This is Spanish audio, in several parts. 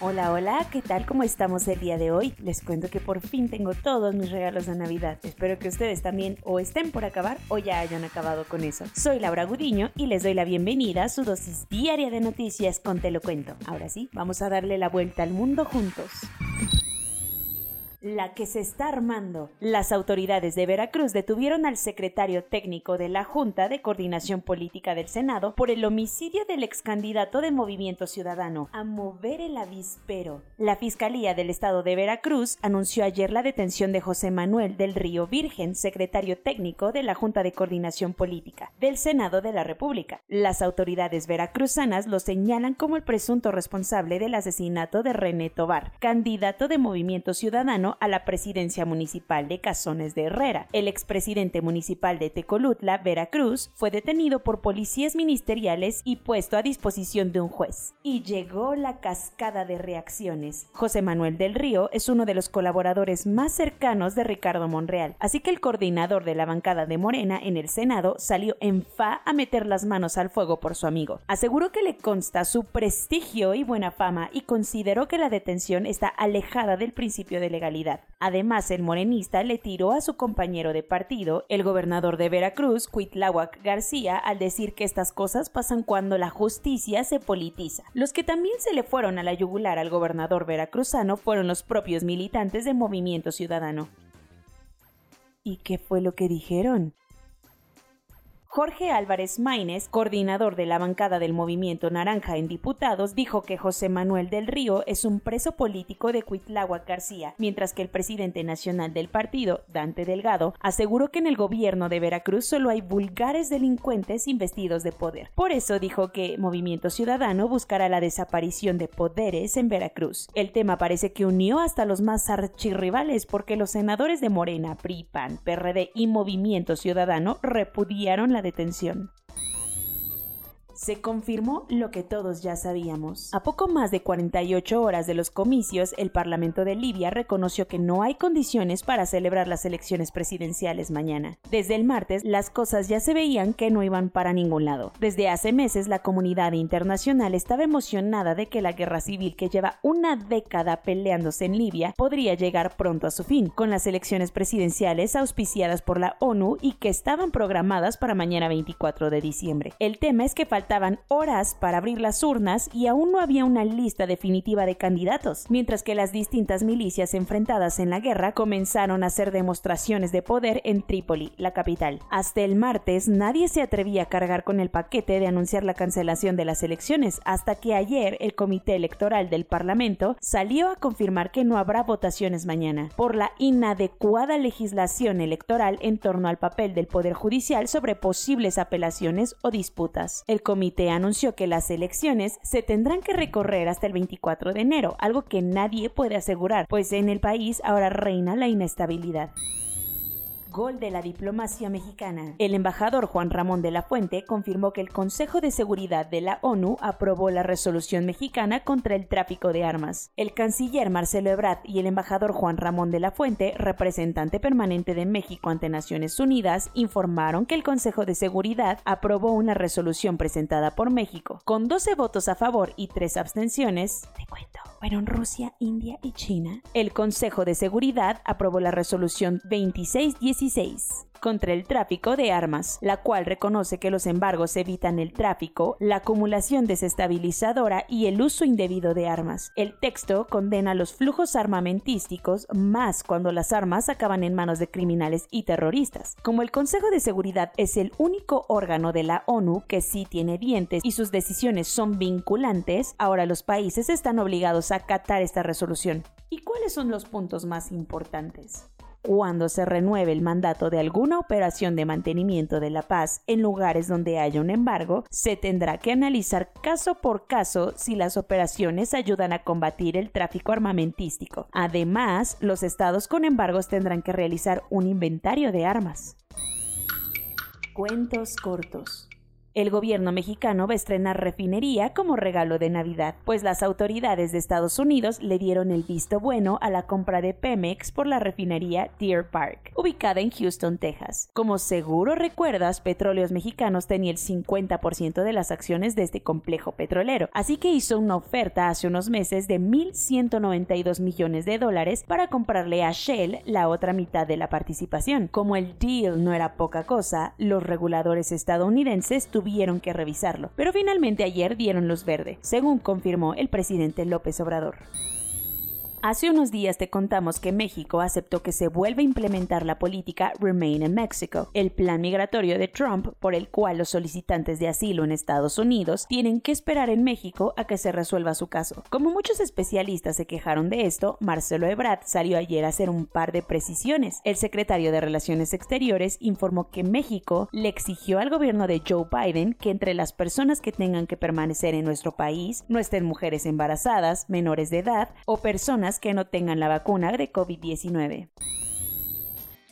Hola, hola, ¿qué tal? ¿Cómo estamos el día de hoy? Les cuento que por fin tengo todos mis regalos de Navidad. Espero que ustedes también o estén por acabar o ya hayan acabado con eso. Soy Laura Gudiño y les doy la bienvenida a su dosis diaria de noticias con Te lo cuento. Ahora sí, vamos a darle la vuelta al mundo juntos la que se está armando. Las autoridades de Veracruz detuvieron al secretario técnico de la Junta de Coordinación Política del Senado por el homicidio del ex candidato de Movimiento Ciudadano a mover el avispero. La Fiscalía del Estado de Veracruz anunció ayer la detención de José Manuel del Río Virgen, secretario técnico de la Junta de Coordinación Política del Senado de la República. Las autoridades veracruzanas lo señalan como el presunto responsable del asesinato de René Tobar, candidato de Movimiento Ciudadano a la presidencia municipal de Cazones de Herrera. El expresidente municipal de Tecolutla, Veracruz, fue detenido por policías ministeriales y puesto a disposición de un juez. Y llegó la cascada de reacciones. José Manuel del Río es uno de los colaboradores más cercanos de Ricardo Monreal, así que el coordinador de la bancada de Morena en el Senado salió en fa a meter las manos al fuego por su amigo. Aseguró que le consta su prestigio y buena fama y consideró que la detención está alejada del principio de legalidad Además, el morenista le tiró a su compañero de partido, el gobernador de Veracruz, Cuitláhuac García, al decir que estas cosas pasan cuando la justicia se politiza. Los que también se le fueron a la yugular al gobernador veracruzano fueron los propios militantes de Movimiento Ciudadano. ¿Y qué fue lo que dijeron? Jorge Álvarez Maínez, coordinador de la bancada del Movimiento Naranja en Diputados, dijo que José Manuel del Río es un preso político de Cuitláhuac García, mientras que el presidente nacional del partido, Dante Delgado, aseguró que en el gobierno de Veracruz solo hay vulgares delincuentes investidos de poder. Por eso dijo que Movimiento Ciudadano buscará la desaparición de poderes en Veracruz. El tema parece que unió hasta los más archirrivales porque los senadores de Morena, PRI, PAN, PRD y Movimiento Ciudadano repudiaron la detención se confirmó lo que todos ya sabíamos. A poco más de 48 horas de los comicios, el Parlamento de Libia reconoció que no hay condiciones para celebrar las elecciones presidenciales mañana. Desde el martes, las cosas ya se veían que no iban para ningún lado. Desde hace meses, la comunidad internacional estaba emocionada de que la guerra civil que lleva una década peleándose en Libia podría llegar pronto a su fin, con las elecciones presidenciales auspiciadas por la ONU y que estaban programadas para mañana 24 de diciembre. El tema es que falta faltaban horas para abrir las urnas y aún no había una lista definitiva de candidatos, mientras que las distintas milicias enfrentadas en la guerra comenzaron a hacer demostraciones de poder en Trípoli, la capital. Hasta el martes nadie se atrevía a cargar con el paquete de anunciar la cancelación de las elecciones, hasta que ayer el Comité Electoral del Parlamento salió a confirmar que no habrá votaciones mañana, por la inadecuada legislación electoral en torno al papel del Poder Judicial sobre posibles apelaciones o disputas. El comité anunció que las elecciones se tendrán que recorrer hasta el 24 de enero, algo que nadie puede asegurar, pues en el país ahora reina la inestabilidad gol de la diplomacia mexicana. El embajador Juan Ramón de la Fuente confirmó que el Consejo de Seguridad de la ONU aprobó la resolución mexicana contra el tráfico de armas. El canciller Marcelo Ebrard y el embajador Juan Ramón de la Fuente, representante permanente de México ante Naciones Unidas, informaron que el Consejo de Seguridad aprobó una resolución presentada por México, con 12 votos a favor y 3 abstenciones. Te cuento fueron Rusia, India y China. El Consejo de Seguridad aprobó la resolución 2616 contra el tráfico de armas, la cual reconoce que los embargos evitan el tráfico, la acumulación desestabilizadora y el uso indebido de armas. El texto condena los flujos armamentísticos más cuando las armas acaban en manos de criminales y terroristas. Como el Consejo de Seguridad es el único órgano de la ONU que sí tiene dientes y sus decisiones son vinculantes, ahora los países están obligados a acatar esta resolución. ¿Y cuáles son los puntos más importantes? Cuando se renueve el mandato de alguna operación de mantenimiento de la paz en lugares donde haya un embargo, se tendrá que analizar caso por caso si las operaciones ayudan a combatir el tráfico armamentístico. Además, los estados con embargos tendrán que realizar un inventario de armas. Cuentos cortos. El gobierno mexicano va a estrenar refinería como regalo de Navidad, pues las autoridades de Estados Unidos le dieron el visto bueno a la compra de Pemex por la refinería Deer Park, ubicada en Houston, Texas. Como seguro recuerdas, Petróleos Mexicanos tenía el 50% de las acciones de este complejo petrolero, así que hizo una oferta hace unos meses de 1.192 millones de dólares para comprarle a Shell la otra mitad de la participación. Como el deal no era poca cosa, los reguladores estadounidenses tuvieron tuvieron que revisarlo, pero finalmente ayer dieron luz verde, según confirmó el presidente López Obrador. Hace unos días te contamos que México aceptó que se vuelva a implementar la política Remain in Mexico, el plan migratorio de Trump por el cual los solicitantes de asilo en Estados Unidos tienen que esperar en México a que se resuelva su caso. Como muchos especialistas se quejaron de esto, Marcelo Ebrard salió ayer a hacer un par de precisiones. El secretario de Relaciones Exteriores informó que México le exigió al gobierno de Joe Biden que entre las personas que tengan que permanecer en nuestro país no estén mujeres embarazadas, menores de edad o personas que no tengan la vacuna de COVID-19.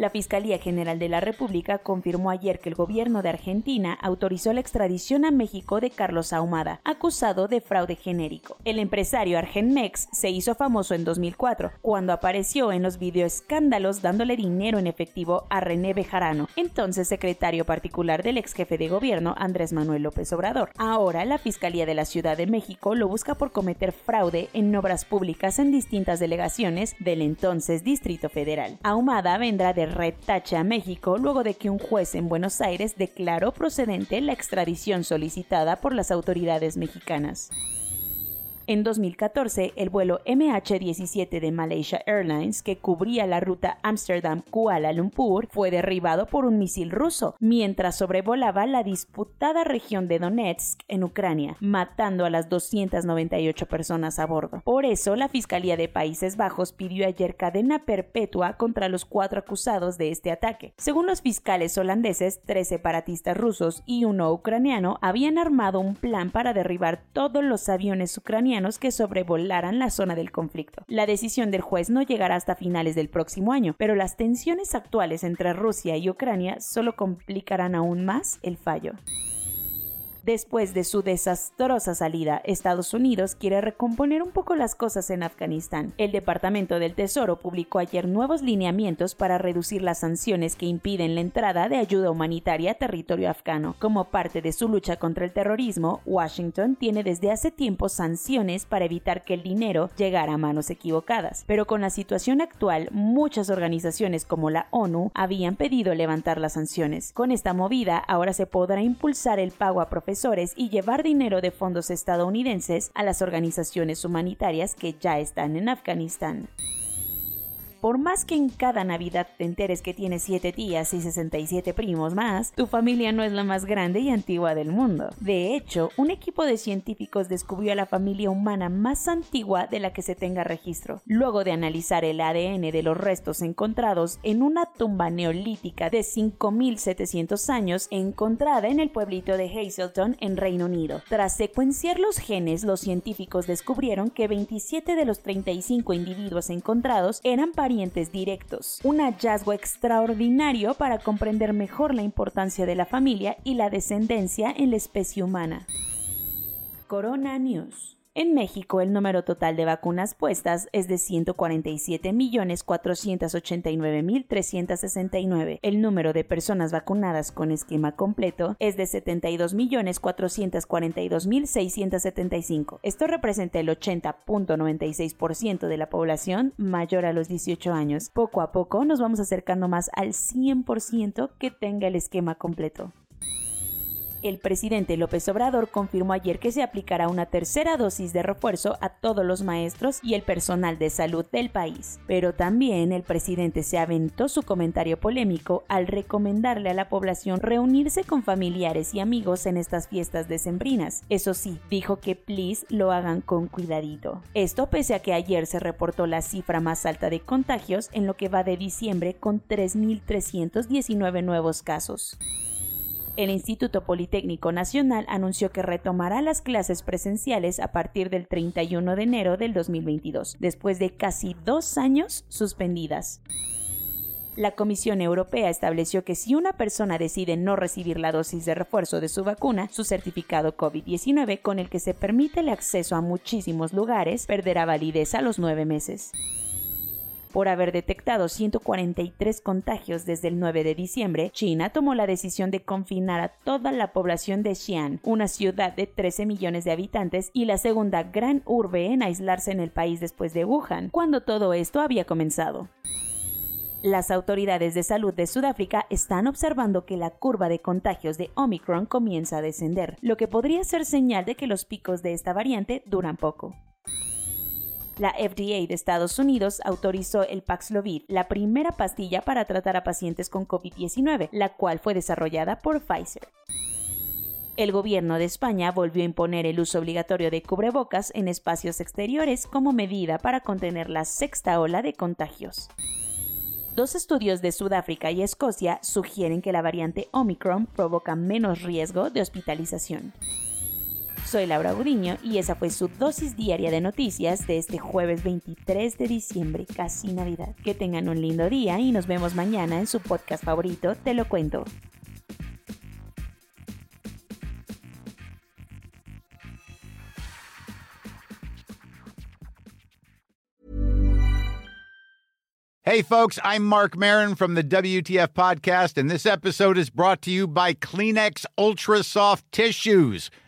La Fiscalía General de la República confirmó ayer que el gobierno de Argentina autorizó la extradición a México de Carlos Ahumada, acusado de fraude genérico. El empresario Argenmex se hizo famoso en 2004, cuando apareció en los videoescándalos dándole dinero en efectivo a René Bejarano, entonces secretario particular del ex jefe de gobierno Andrés Manuel López Obrador. Ahora la Fiscalía de la Ciudad de México lo busca por cometer fraude en obras públicas en distintas delegaciones del entonces Distrito Federal. Ahumada vendrá de retache a México luego de que un juez en Buenos Aires declaró procedente la extradición solicitada por las autoridades mexicanas. En 2014, el vuelo MH17 de Malaysia Airlines, que cubría la ruta Amsterdam-Kuala Lumpur, fue derribado por un misil ruso mientras sobrevolaba la disputada región de Donetsk en Ucrania, matando a las 298 personas a bordo. Por eso, la Fiscalía de Países Bajos pidió ayer cadena perpetua contra los cuatro acusados de este ataque. Según los fiscales holandeses, tres separatistas rusos y uno ucraniano habían armado un plan para derribar todos los aviones ucranianos que sobrevolaran la zona del conflicto. La decisión del juez no llegará hasta finales del próximo año, pero las tensiones actuales entre Rusia y Ucrania solo complicarán aún más el fallo. Después de su desastrosa salida, Estados Unidos quiere recomponer un poco las cosas en Afganistán. El Departamento del Tesoro publicó ayer nuevos lineamientos para reducir las sanciones que impiden la entrada de ayuda humanitaria a territorio afgano. Como parte de su lucha contra el terrorismo, Washington tiene desde hace tiempo sanciones para evitar que el dinero llegara a manos equivocadas. Pero con la situación actual, muchas organizaciones como la ONU habían pedido levantar las sanciones. Con esta movida, ahora se podrá impulsar el pago a profesionales y llevar dinero de fondos estadounidenses a las organizaciones humanitarias que ya están en Afganistán. Por más que en cada Navidad te enteres que tienes 7 tías y 67 primos más, tu familia no es la más grande y antigua del mundo. De hecho, un equipo de científicos descubrió a la familia humana más antigua de la que se tenga registro, luego de analizar el ADN de los restos encontrados en una tumba neolítica de 5700 años encontrada en el pueblito de Hazelton en Reino Unido. Tras secuenciar los genes, los científicos descubrieron que 27 de los 35 individuos encontrados eran directos, un hallazgo extraordinario para comprender mejor la importancia de la familia y la descendencia en la especie humana. Corona News en México, el número total de vacunas puestas es de 147.489.369. El número de personas vacunadas con esquema completo es de 72.442.675. Esto representa el 80.96% de la población mayor a los 18 años. Poco a poco nos vamos acercando más al 100% que tenga el esquema completo. El presidente López Obrador confirmó ayer que se aplicará una tercera dosis de refuerzo a todos los maestros y el personal de salud del país. Pero también el presidente se aventó su comentario polémico al recomendarle a la población reunirse con familiares y amigos en estas fiestas decembrinas. Eso sí, dijo que please lo hagan con cuidadito. Esto pese a que ayer se reportó la cifra más alta de contagios en lo que va de diciembre con 3.319 nuevos casos. El Instituto Politécnico Nacional anunció que retomará las clases presenciales a partir del 31 de enero del 2022, después de casi dos años suspendidas. La Comisión Europea estableció que si una persona decide no recibir la dosis de refuerzo de su vacuna, su certificado COVID-19 con el que se permite el acceso a muchísimos lugares perderá validez a los nueve meses por haber detectado 143 contagios desde el 9 de diciembre, China tomó la decisión de confinar a toda la población de Xi'an, una ciudad de 13 millones de habitantes y la segunda gran urbe en aislarse en el país después de Wuhan, cuando todo esto había comenzado. Las autoridades de salud de Sudáfrica están observando que la curva de contagios de Omicron comienza a descender, lo que podría ser señal de que los picos de esta variante duran poco. La FDA de Estados Unidos autorizó el Paxlovid, la primera pastilla para tratar a pacientes con COVID-19, la cual fue desarrollada por Pfizer. El gobierno de España volvió a imponer el uso obligatorio de cubrebocas en espacios exteriores como medida para contener la sexta ola de contagios. Dos estudios de Sudáfrica y Escocia sugieren que la variante Omicron provoca menos riesgo de hospitalización. Soy Laura Gudiño y esa fue su dosis diaria de noticias de este jueves 23 de diciembre, casi Navidad. Que tengan un lindo día y nos vemos mañana en su podcast favorito, Te lo cuento. Hey, folks, I'm Mark Marin from the WTF Podcast, and this episode is brought to you by Kleenex Ultra Soft Tissues